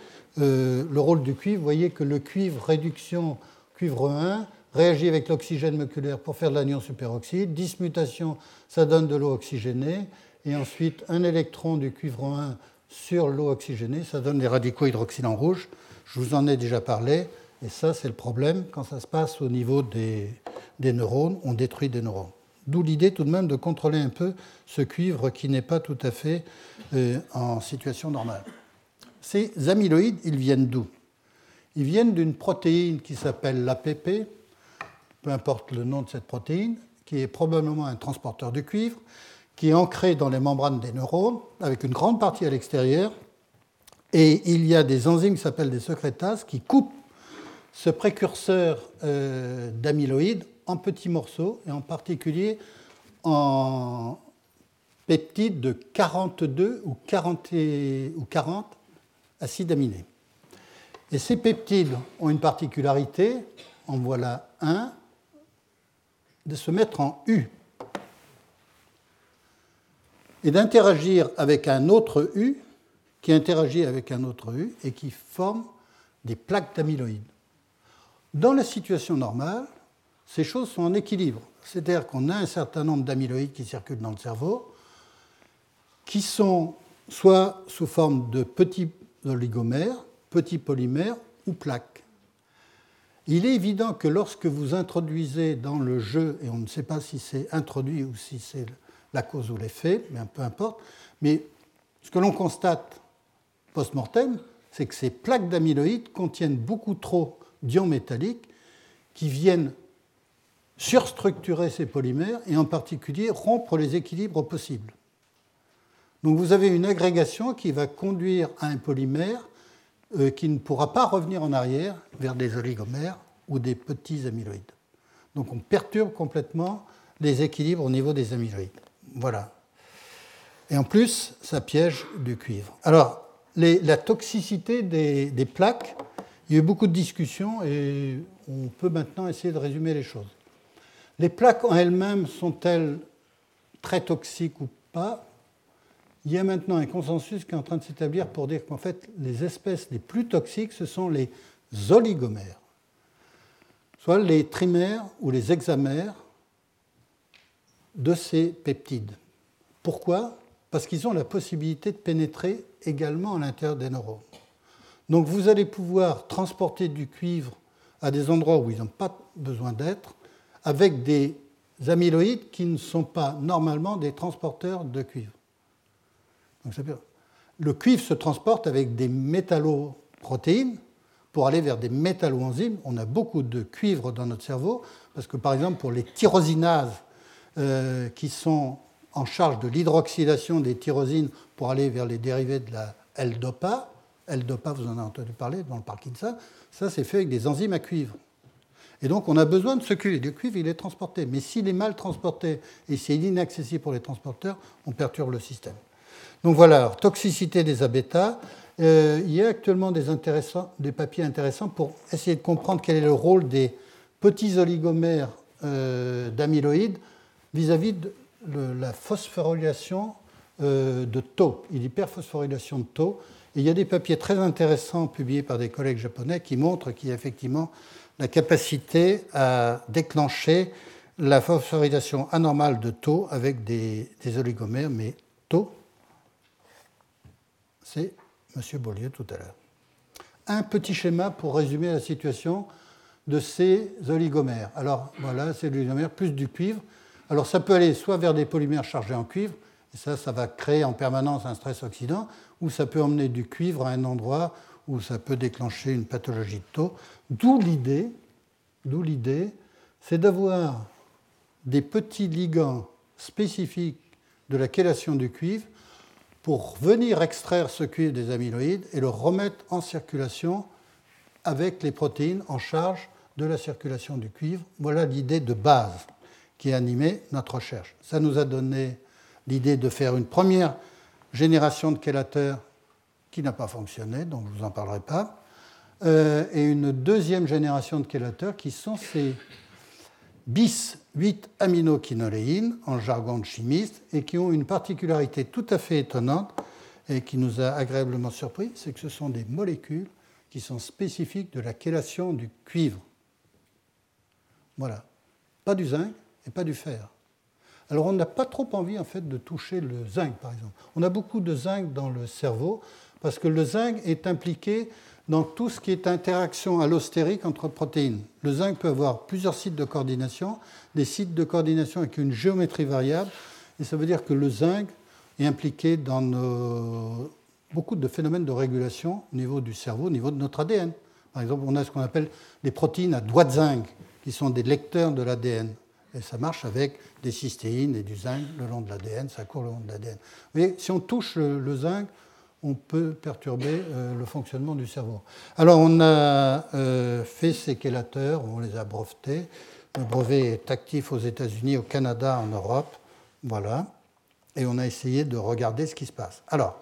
euh, le rôle du cuivre. Vous voyez que le cuivre réduction cuivre 1 réagit avec l'oxygène moléculaire pour faire de l'anion superoxyde. Dismutation, ça donne de l'eau oxygénée. Et ensuite, un électron du cuivre 1 sur l'eau oxygénée, ça donne des radicaux hydroxylants rouges. Je vous en ai déjà parlé. Et ça, c'est le problème quand ça se passe au niveau des neurones. On détruit des neurones. D'où l'idée tout de même de contrôler un peu ce cuivre qui n'est pas tout à fait euh, en situation normale. Ces amyloïdes, ils viennent d'où? Ils viennent d'une protéine qui s'appelle l'APP, peu importe le nom de cette protéine, qui est probablement un transporteur de cuivre, qui est ancré dans les membranes des neurones, avec une grande partie à l'extérieur. Et il y a des enzymes qui s'appellent des secrétases qui coupent ce précurseur euh, d'amyloïdes en petits morceaux, et en particulier en peptides de 42 ou 40, ou 40 acides aminés. Et ces peptides ont une particularité, en voilà un, de se mettre en U et d'interagir avec un autre U qui interagit avec un autre U et qui forme des plaques d'amyloïdes. Dans la situation normale, ces choses sont en équilibre. C'est-à-dire qu'on a un certain nombre d'amyloïdes qui circulent dans le cerveau, qui sont soit sous forme de petits oligomères, petits polymères ou plaques. Il est évident que lorsque vous introduisez dans le jeu, et on ne sait pas si c'est introduit ou si c'est la cause ou l'effet, mais peu importe, mais ce que l'on constate post-mortem, c'est que ces plaques d'amyloïdes contiennent beaucoup trop d'ions métalliques qui viennent surstructurer ces polymères et en particulier rompre les équilibres possibles. Donc vous avez une agrégation qui va conduire à un polymère euh, qui ne pourra pas revenir en arrière vers des oligomères ou des petits amyloïdes. Donc on perturbe complètement les équilibres au niveau des amyloïdes. Voilà. Et en plus, ça piège du cuivre. Alors, la toxicité des, des, plaques, il y a eu beaucoup de discussions et on peut maintenant essayer de résumer les choses. Les plaques en elles-mêmes sont-elles très toxiques ou pas? Il y a maintenant un consensus qui est en train de s'établir pour dire qu'en fait, les espèces les plus toxiques, ce sont les oligomères, soit les trimères ou les hexamères de ces peptides. Pourquoi? Parce qu'ils ont la possibilité de pénétrer également à l'intérieur des neurones. Donc vous allez pouvoir transporter du cuivre à des endroits où ils n'ont pas besoin d'être, avec des amyloïdes qui ne sont pas normalement des transporteurs de cuivre le cuivre se transporte avec des métalloprotéines pour aller vers des métalloenzymes. On a beaucoup de cuivre dans notre cerveau, parce que par exemple, pour les tyrosinases euh, qui sont en charge de l'hydroxylation des tyrosines pour aller vers les dérivés de la L-DOPA, L-DOPA, vous en avez entendu parler dans le Parkinson, ça c'est fait avec des enzymes à cuivre. Et donc on a besoin de ce cuivre. Le cuivre, il est transporté. Mais s'il est mal transporté et s'il est inaccessible pour les transporteurs, on perturbe le système. Donc voilà, toxicité des abétas. Euh, il y a actuellement des, papiers intéressants pour essayer de comprendre quel est le rôle des petits oligomères euh, d'amyloïdes vis-à-vis de la phosphorylation euh, de tau, l'hyperphosphorylation de tau. Et il y a des papiers très intéressants publiés par des collègues japonais qui montrent qu'il y a effectivement la capacité à déclencher la phosphorylation anormale de tau avec des, oligomères, mais tau c'est M. Beaulieu tout à l'heure. Un petit schéma pour résumer la situation de ces oligomères. Alors voilà, ces oligomères plus du cuivre. Alors ça peut aller soit vers des polymères chargés en cuivre, et ça, ça va créer en permanence un stress oxydant, ou ça peut emmener du cuivre à un endroit où ça peut déclencher une pathologie de taux. D'où l'idée, d'où l'idée, c'est d'avoir des petits ligands spécifiques de la chélation du cuivre pour venir extraire ce cuivre des amyloïdes et le remettre en circulation avec les protéines en charge de la circulation du cuivre. Voilà l'idée de base qui a animé notre recherche. Ça nous a donné l'idée de faire une première génération de chélateurs qui n'a pas fonctionné, donc je ne vous en parlerai pas, euh, et une deuxième génération de chélateurs qui sont ces bis 8 aminoquinoléines en jargon de chimiste et qui ont une particularité tout à fait étonnante et qui nous a agréablement surpris, c'est que ce sont des molécules qui sont spécifiques de la chélation du cuivre. Voilà. Pas du zinc et pas du fer. Alors on n'a pas trop envie en fait de toucher le zinc par exemple. On a beaucoup de zinc dans le cerveau parce que le zinc est impliqué dans tout ce qui est interaction allostérique entre protéines. Le zinc peut avoir plusieurs sites de coordination, des sites de coordination avec une géométrie variable, et ça veut dire que le zinc est impliqué dans beaucoup de phénomènes de régulation au niveau du cerveau, au niveau de notre ADN. Par exemple, on a ce qu'on appelle des protéines à doigts de zinc, qui sont des lecteurs de l'ADN. Et ça marche avec des cystéines et du zinc le long de l'ADN, ça court le long de l'ADN. Mais si on touche le zinc, on peut perturber euh, le fonctionnement du cerveau. Alors on a euh, fait ces chélateurs, on les a brevetés. Le brevet est actif aux États-Unis, au Canada, en Europe. Voilà. Et on a essayé de regarder ce qui se passe. Alors,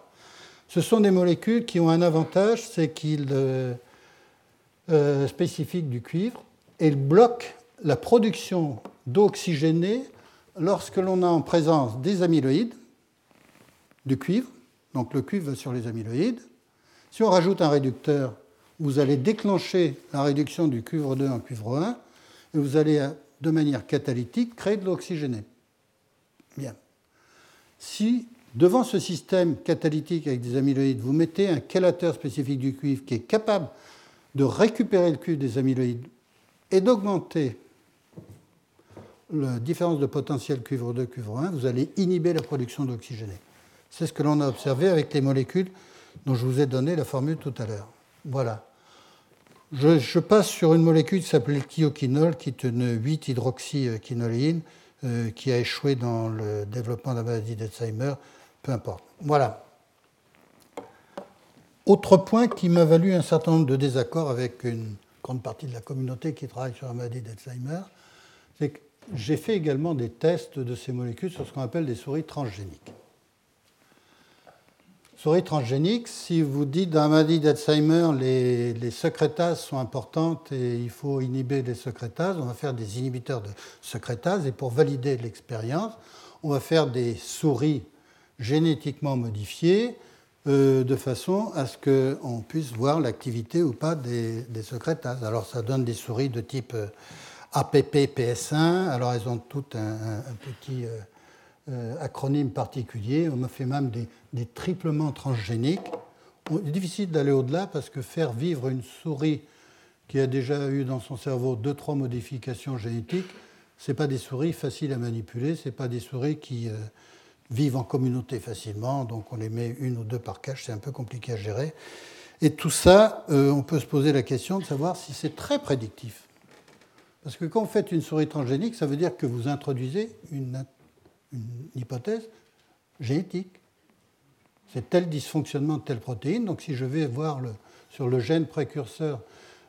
ce sont des molécules qui ont un avantage, c'est qu'ils euh, spécifiques du cuivre, et bloquent la production d'eau oxygénée lorsque l'on a en présence des amyloïdes, du cuivre, donc le cuivre va sur les amyloïdes. Si on rajoute un réducteur, vous allez déclencher la réduction du cuivre 2 en cuivre 1 et vous allez, de manière catalytique, créer de l'oxygéné. Bien. Si, devant ce système catalytique avec des amyloïdes, vous mettez un chélateur spécifique du cuivre qui est capable de récupérer le cuivre des amyloïdes et d'augmenter la différence de potentiel cuivre 2, cuivre 1, vous allez inhiber la production d'oxygéné. C'est ce que l'on a observé avec les molécules dont je vous ai donné la formule tout à l'heure. Voilà. Je, passe sur une molécule qui s'appelle thioquinol, qui est une 8-hydroxyquinoléine, euh, qui a échoué dans le développement de la maladie d'Alzheimer, peu importe. Voilà. Autre point qui m'a valu un certain nombre de désaccords avec une grande partie de la communauté qui travaille sur la maladie d'Alzheimer, c'est que j'ai fait également des tests de ces molécules sur ce qu'on appelle des souris transgéniques. Souris transgénique, si vous dites dans la maladie d'Alzheimer, les, secrétases sont importantes et il faut inhiber les secrétases, on va faire des inhibiteurs de secrétases et pour valider l'expérience, on va faire des souris génétiquement modifiées euh, de façon à ce qu'on puisse voir l'activité ou pas des, secrétases. Alors ça donne des souris de type euh, APP-PS1, alors elles ont toutes un, petit... Euh, acronyme particulier. On a fait même des, triplements transgéniques. Il est difficile d'aller au-delà parce que faire vivre une souris qui a déjà eu dans son cerveau deux, trois modifications génétiques, ce pas des souris faciles à manipuler, ce pas des souris qui euh, vivent en communauté facilement, donc on les met une ou deux par cache, c'est un peu compliqué à gérer. Et tout ça, euh, on peut se poser la question de savoir si c'est très prédictif. Parce que quand vous faites une souris transgénique, ça veut dire que vous introduisez une une hypothèse génétique. C'est tel dysfonctionnement de telle protéine. Donc si je vais voir sur le gène précurseur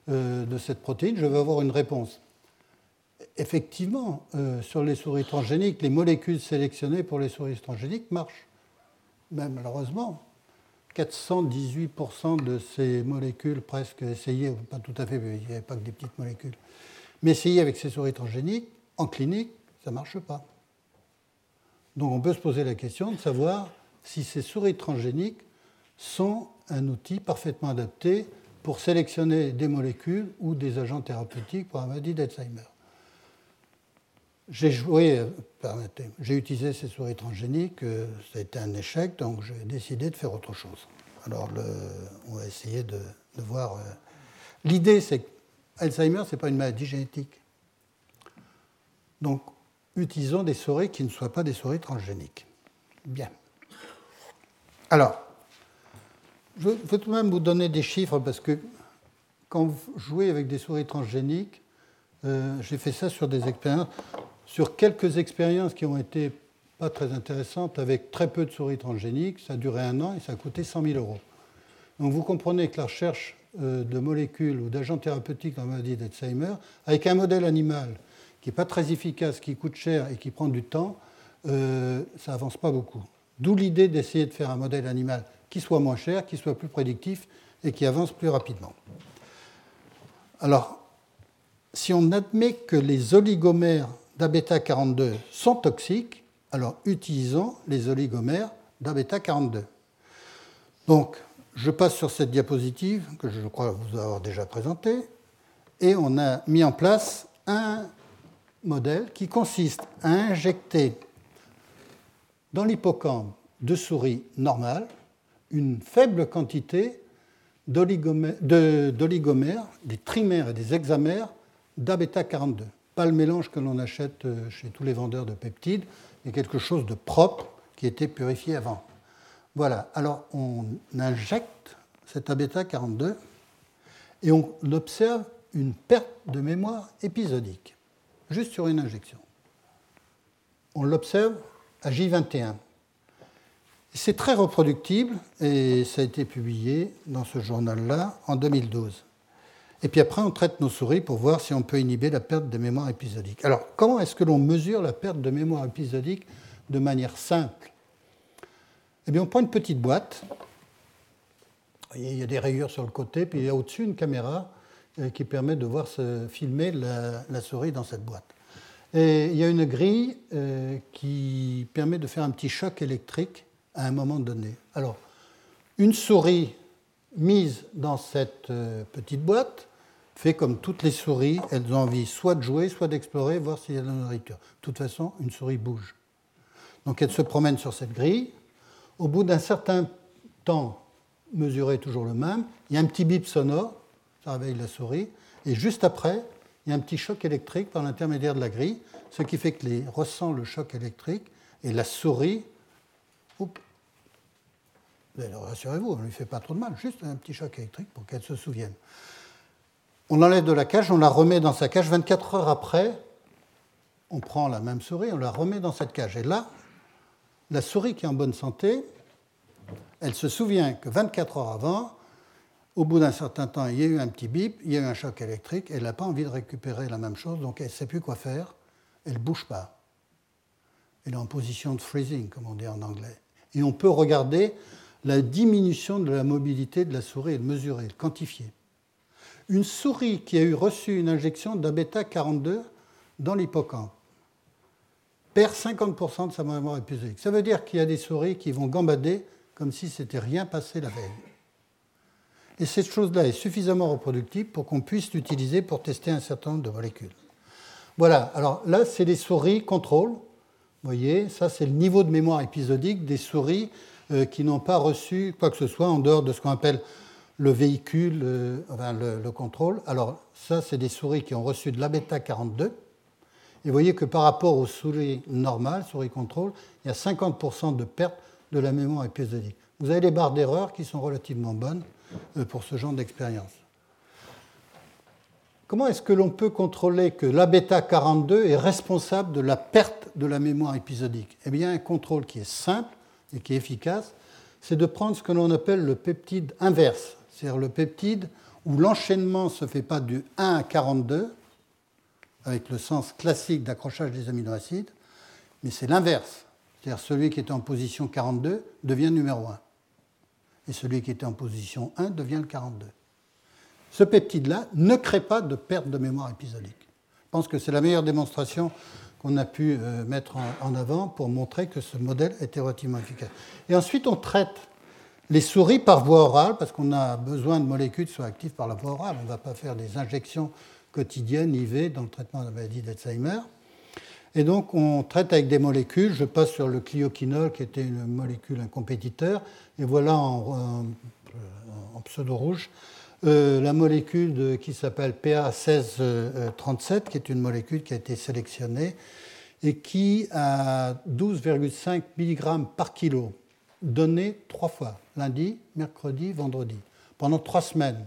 euh, de cette protéine, je vais avoir une réponse. Effectivement, euh, sur les souris transgéniques, les molécules sélectionnées pour les souris transgéniques marchent. Mais malheureusement, 418% de ces molécules presque essayées, pas tout à fait, il n'y avait pas que des petites molécules, mais essayées avec ces souris transgéniques, en clinique, ça ne marche pas. Donc on peut se poser la question de savoir si ces souris transgéniques sont un outil parfaitement adapté pour sélectionner des molécules ou des agents thérapeutiques pour la maladie d'Alzheimer. J'ai joué, j'ai utilisé ces souris transgéniques, euh, ça a été un échec, donc j'ai décidé de faire autre chose. Alors on va essayer de, voir. Euh, l'idée, c'est que Alzheimer, ce n'est pas une maladie génétique. Donc utilisons des souris qui ne soient pas des souris transgéniques. Bien. Alors, je vais tout de même vous donner des chiffres parce que quand vous jouez avec des souris transgéniques, euh, j'ai fait ça sur des expériences sur quelques expériences qui ont été pas très intéressantes avec très peu de souris transgéniques. Ça a duré un an et ça a coûté 100 000 euros. Donc vous comprenez que la recherche euh, de molécules ou d'agents thérapeutiques dans la maladie d'Alzheimer, avec un modèle animal qui n'est pas très efficace, qui coûte cher et qui prend du temps, euh, ça avance pas beaucoup. D'où l'idée d'essayer de faire un modèle animal qui soit moins cher, qui soit plus prédictif et qui avance plus rapidement. Alors, si on admet que les oligomères d'abêta 42 sont toxiques, alors utilisons les oligomères d'abêta 42. Donc, je passe sur cette diapositive que je crois vous avoir déjà présentée, et on a mis en place un modèle qui consiste à injecter dans l'hippocampe de souris normales une faible quantité d'oligomères, des trimères et des hexamères d'abêta 42. Pas le mélange que l'on achète euh, chez tous les vendeurs de peptides, mais quelque chose de propre qui était purifié avant. Voilà, alors on injecte cet abêta 42 et on observe une perte de mémoire épisodique, juste sur une injection. On l'observe à J21. C'est très reproductible et ça a été publié dans ce journal-là en 2012. Et puis après, on traite nos souris pour voir si on peut inhiber la perte de mémoire épisodique. Alors, comment est-ce que l'on mesure la perte de mémoire épisodique de manière simple? Eh bien, on prend une petite boîte. il y a des rayures sur le côté, puis il y a au-dessus une caméra qui permet de voir se filmer la, souris dans cette boîte. Et il y a une grille euh, qui permet de faire un petit choc électrique à un moment donné. Alors, une souris mise dans cette euh, petite boîte fait comme toutes les souris, elles ont envie soit de jouer, soit d'explorer, voir s'il y a de la nourriture. De toute façon, une souris bouge. Donc elle se promène sur cette grille. Au bout d'un certain temps, mesuré toujours le même, il y a un petit bip sonore, ça réveille la souris, et juste après, il y a un petit choc électrique par l'intermédiaire de la grille, ce qui fait qu'elle ressent le choc électrique, et la souris, rassurez-vous, on ne lui fait pas trop de mal, juste un petit choc électrique pour qu'elle se souvienne. On l'enlève de la cage, on la remet dans sa cage. 24 heures après, on prend la même souris, on la remet dans cette cage. Et là, la souris qui est en bonne santé, elle se souvient que 24 heures avant, au bout d'un certain temps, il y a eu un petit bip, il y a eu un choc électrique, elle n'a pas envie de récupérer la même chose, donc elle ne sait plus quoi faire, elle ne bouge pas. Elle est en position de freezing, comme on dit en anglais. Et on peut regarder la diminution de la mobilité de la souris et le mesurer, le quantifier une souris qui a eu reçu une injection d'abêta 42 dans l'hippocampe perd 50% de sa mémoire épisodique. Ça veut dire qu'il y a des souris qui vont gambader comme si c'était rien passé la veille. Et cette chose-là est suffisamment reproductible pour qu'on puisse l'utiliser pour tester un certain nombre de molécules. Voilà, alors là, c'est les souris contrôle. Vous voyez, ça, c'est le niveau de mémoire épisodique des souris euh, qui n'ont pas reçu quoi que ce soit en dehors de ce qu'on appelle le véhicule, euh, enfin, le, contrôle. Alors ça, c'est des souris qui ont reçu de l'abêta 42. Et vous voyez que par rapport aux souris normales, souris contrôle, il y a 50% de perte de la mémoire épisodique. Vous avez les barres d'erreur qui sont relativement bonnes euh, pour ce genre d'expérience. Comment est-ce que l'on peut contrôler que l'abêta 42 est responsable de la perte de la mémoire épisodique? Eh bien, un contrôle qui est simple et qui est efficace, c'est de prendre ce que l'on appelle le peptide inverse c'est-à-dire le peptide où l'enchaînement ne se fait pas du 1 à 42, avec le sens classique d'accrochage des aminoacides, mais c'est l'inverse. C'est-à-dire celui qui était en position 42 devient numéro 1. Et celui qui était en position 1 devient le 42. Ce peptide-là ne crée pas de perte de mémoire épisodique. Je pense que c'est la meilleure démonstration qu'on a pu euh, mettre en avant pour montrer que ce modèle était relativement efficace. Et ensuite, on traite les souris par voie orale, parce qu'on a besoin de molécules qui soient actives par la voie orale. On ne va pas faire des injections quotidiennes IV dans le traitement de la maladie d'Alzheimer. Et donc, on traite avec des molécules. Je passe sur le clioquinol, qui était une molécule, un compétiteur. Et voilà en, pseudo-rouge euh, la molécule qui s'appelle PA1637, qui est une molécule qui a été sélectionnée et qui a 12,5 mg par kilo donné trois fois, lundi, mercredi, vendredi, pendant trois semaines.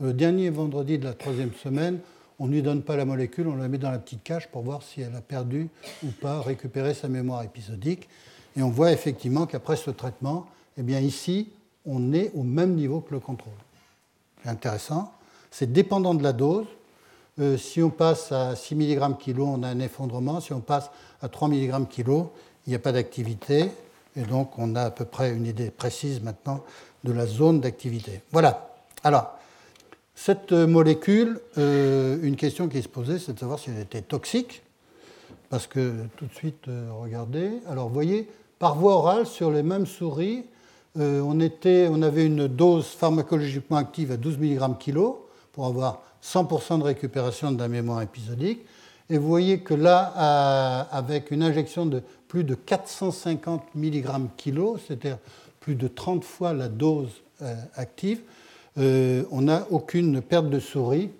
Le dernier vendredi de la troisième semaine, on ne lui donne pas la molécule, on la met dans la petite cache pour voir si elle a perdu ou pas récupéré sa mémoire épisodique. Et on voit effectivement qu'après ce traitement, eh bien ici, on est au même niveau que le contrôle. C'est intéressant. C'est dépendant de la dose. Euh, si on passe à 6 mg kg, on a un effondrement. Si on passe à 3 mg kg, il n'y a pas d'activité. Et donc, on a à peu près une idée précise maintenant de la zone d'activité. Voilà. Alors, cette molécule, euh, une question qui se posait, c'est de savoir si elle était toxique. Parce que tout de suite, euh, regardez. Alors, voyez, par voie orale, sur les mêmes souris, euh, on, on, avait une dose pharmacologiquement active à 12 mg kg pour avoir 100% de récupération de la mémoire épisodique. Et vous voyez que là, avec une injection de plus de 450 mg kg, c'est-à-dire plus de 30 fois la dose active, euh, on n'a aucune perte de souris.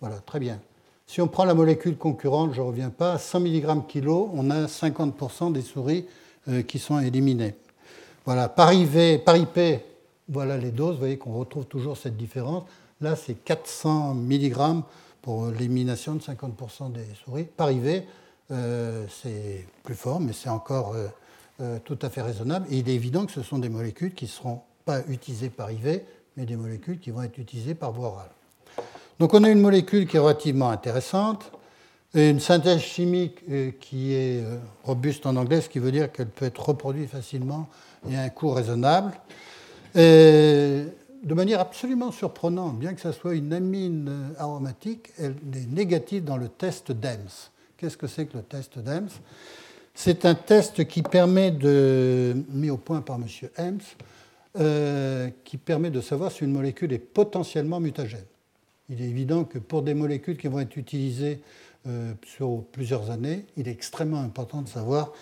Voilà, très bien. Si on prend la molécule concurrente, je ne reviens pas, à 100 mg kg, on a 50% des souris euh, qui sont éliminées. Voilà, par IP, voilà les doses, vous voyez qu'on retrouve toujours cette différence. Là, c'est 400 mg pour l'élimination de 50% des souris. Par IV, euh, c'est plus fort, mais c'est encore tout à fait raisonnable. Et il est évident que ce sont des molécules qui ne seront pas utilisées par IV, mais des molécules qui vont être utilisées par voie orale. Donc on a une molécule qui est relativement intéressante, une synthèse chimique qui est robuste en anglais, ce qui veut dire qu'elle peut être reproduite facilement et à un coût raisonnable. De manière absolument surprenante, bien que ce soit une amine aromatique, elle est négative dans le test DEMS. Qu'est-ce que c'est que le test d'EMS? C'est un test qui permet de, mis au point par M. Ems, euh, qui permet de savoir si une molécule est potentiellement mutagène. Il est évident que pour des molécules qui vont être utilisées euh, sur plusieurs années, il est extrêmement important de savoir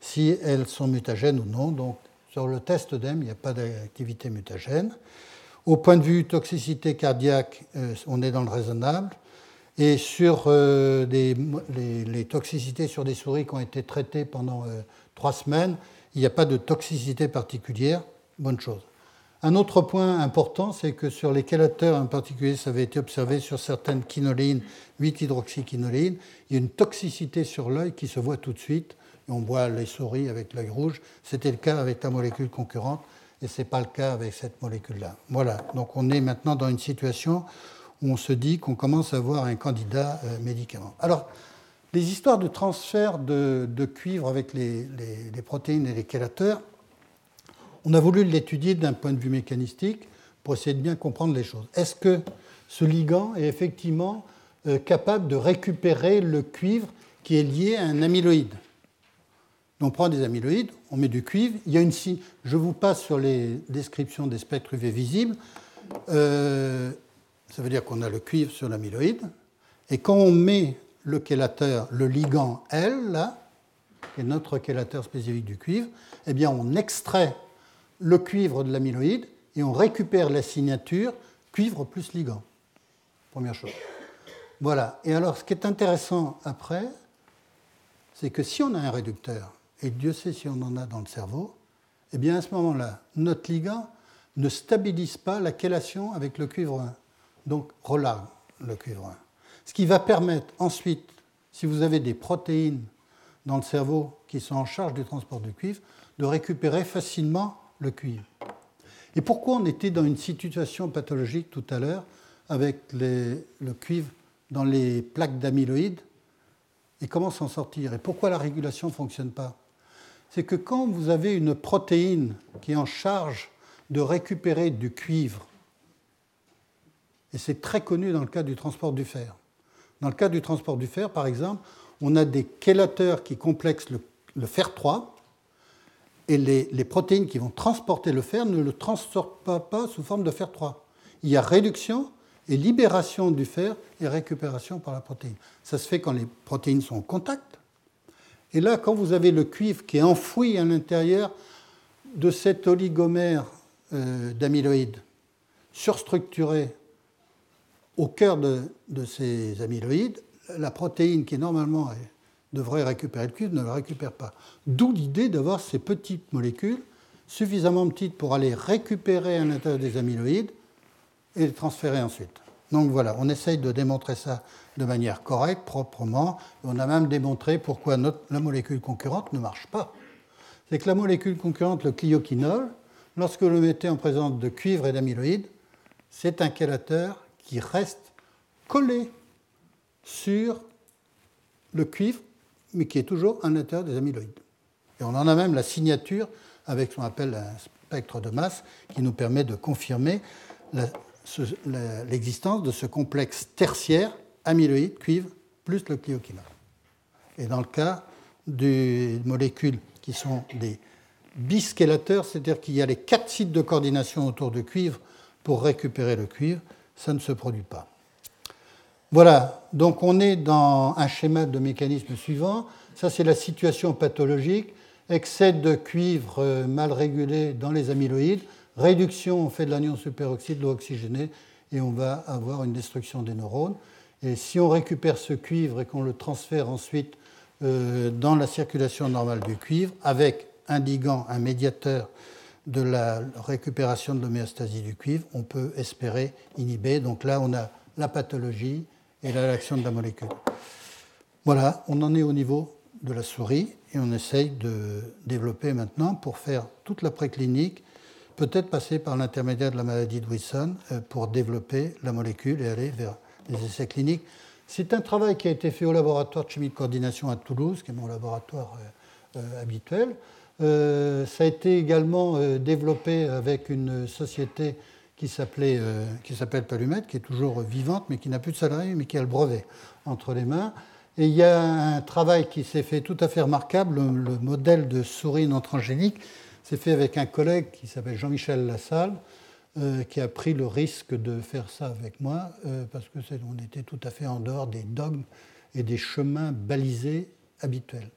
si elles sont mutagènes ou non. Donc, sur le test d'EM, il n'y a pas d'activité mutagène. Au point de vue toxicité cardiaque, euh, on est dans le raisonnable. Et sur les, toxicités sur des souris qui ont été traitées pendant trois semaines, il n'y a pas de toxicité particulière. Bonne chose. Un autre point important, c'est que sur les chélateurs en particulier, ça avait été observé sur certaines quinolines, 8-hydroxyquinolines, il y a une toxicité sur l'œil qui se voit tout de suite. on voit les souris avec l'œil rouge. C'était le cas avec la molécule concurrente et ce n'est pas le cas avec cette molécule-là. Voilà, donc on est maintenant dans une situation où on se dit qu'on commence à avoir un candidat euh, médicament. Alors, les histoires de transfert de, cuivre avec les, protéines et les chélateurs, on a voulu l'étudier d'un point de vue mécanistique pour essayer de bien comprendre les choses. Est-ce que ce ligand est effectivement euh, capable de récupérer le cuivre qui est lié à un amyloïde? On prend des amyloïdes, on met du cuivre, il y a une je vous passe sur les descriptions des spectres UV visibles. Euh, ça veut dire qu'on a le cuivre sur l'amyloïde. Et quand on met le chélateur, le ligand L, là, qui est notre chélateur spécifique du cuivre, eh bien on extrait le cuivre de l'amyloïde et on récupère la signature cuivre plus ligand. Première chose. Voilà. Et alors, ce qui est intéressant après, c'est que si on a un réducteur, et Dieu sait si on en a dans le cerveau, eh bien à ce moment-là, notre ligand ne stabilise pas la chélation avec le cuivre 1 donc relargue le cuivre 1. Ce qui va permettre ensuite, si vous avez des protéines dans le cerveau qui sont en charge du transport du cuivre, de récupérer facilement le cuivre. Et pourquoi on était dans une situation pathologique tout à l'heure avec le cuivre dans les plaques d'amyloïdes et comment s'en sortir Et pourquoi la régulation ne fonctionne pas? C'est que quand vous avez une protéine qui est en charge de récupérer du cuivre et c'est très connu dans le cas du transport du fer. Dans le cas du transport du fer, par exemple, on a des chélateurs qui complexent le, fer 3, et les, protéines qui vont transporter le fer ne le transportent pas, sous forme de fer 3. Il y a réduction et libération du fer et récupération par la protéine. Ça se fait quand les protéines sont en contact. Et là, quand vous avez le cuivre qui est enfoui à l'intérieur de cet oligomère euh, d'amyloïdes surstructuré au cœur de, ces amyloïdes, la protéine qui normalement devrait récupérer le cuivre ne le récupère pas. D'où l'idée d'avoir ces petites molécules suffisamment petites pour aller récupérer à l'intérieur des amyloïdes et les transférer ensuite. Donc voilà, on essaye de démontrer ça de manière correcte, proprement. on a même démontré pourquoi la molécule concurrente ne marche pas. C'est que la molécule concurrente, le clioquinol, lorsque vous le mettez en présence de cuivre et d'amyloïde, c'est un chélateur qui reste collé sur le cuivre, mais qui est toujours à l'intérieur des amyloïdes. Et on en a même la signature avec ce qu'on appelle un spectre de masse qui nous permet de confirmer l'existence de ce complexe tertiaire amyloïde, cuivre, plus le clioquinol. Et dans le cas des molécules qui sont des bisquelateurs, c'est-à-dire qu'il y a les quatre sites de coordination autour du cuivre pour récupérer le cuivre, ça ne se produit pas. Voilà, donc on est dans un schéma de mécanisme suivant. Ça, c'est la situation pathologique. Excès de cuivre euh, mal régulé dans les amyloïdes. Réduction, on fait de l'anion superoxyde, l'eau oxygénée, et on va avoir une destruction des neurones. Et si on récupère ce cuivre et qu'on le transfère ensuite euh, dans la circulation normale du cuivre, avec un ligand, un médiateur de la récupération de l'homéostasie du cuivre, on peut espérer inhiber. Donc là, on a la pathologie, et l'action de la molécule. Voilà, on en est au niveau de la souris et on essaye de développer maintenant pour faire toute la préclinique, peut-être passer par l'intermédiaire de la maladie de Wilson euh, pour développer la molécule et aller vers les essais cliniques. C'est un travail qui a été fait au laboratoire de chimie de coordination à Toulouse, qui est mon laboratoire euh, euh, habituel. ça a été également développé avec une société qui s'appelait, euh, qui s'appelle Palumet, qui est toujours vivante, mais qui n'a plus de salariés, mais qui a le brevet entre les mains. Et il y a un travail qui s'est fait tout à fait remarquable, le, modèle de souris non transgénique, s'est fait avec un collègue qui s'appelle Jean-Michel Lassalle, euh, qui a pris le risque de faire ça avec moi, euh, parce que on était tout à fait en dehors des dogmes et des chemins balisés habituels.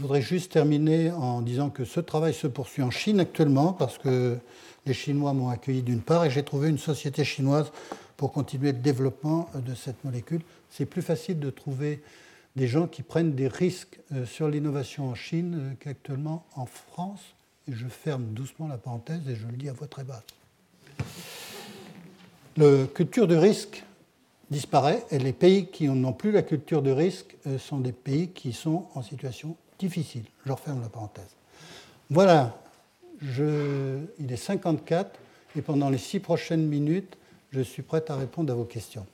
Je voudrais juste terminer en disant que ce travail se poursuit en Chine actuellement, parce que les Chinois m'ont accueilli d'une part et j'ai trouvé une société chinoise pour continuer le développement euh, de cette molécule. C'est plus facile de trouver des gens qui prennent des risques euh, sur l'innovation en Chine euh, qu'actuellement en France. Et je ferme doucement la parenthèse et je le dis à voix très basse. La culture de risque disparaît et les pays qui n'ont plus la culture de risque sont des pays qui sont en situation difficile. Je referme la parenthèse. Voilà il est 54 et pendant les six prochaines minutes, je suis prêt à répondre à vos questions.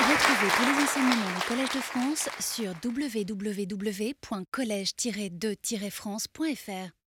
Retrouvez tous les enseignements du Collège de France sur www.colège-2-france.fr.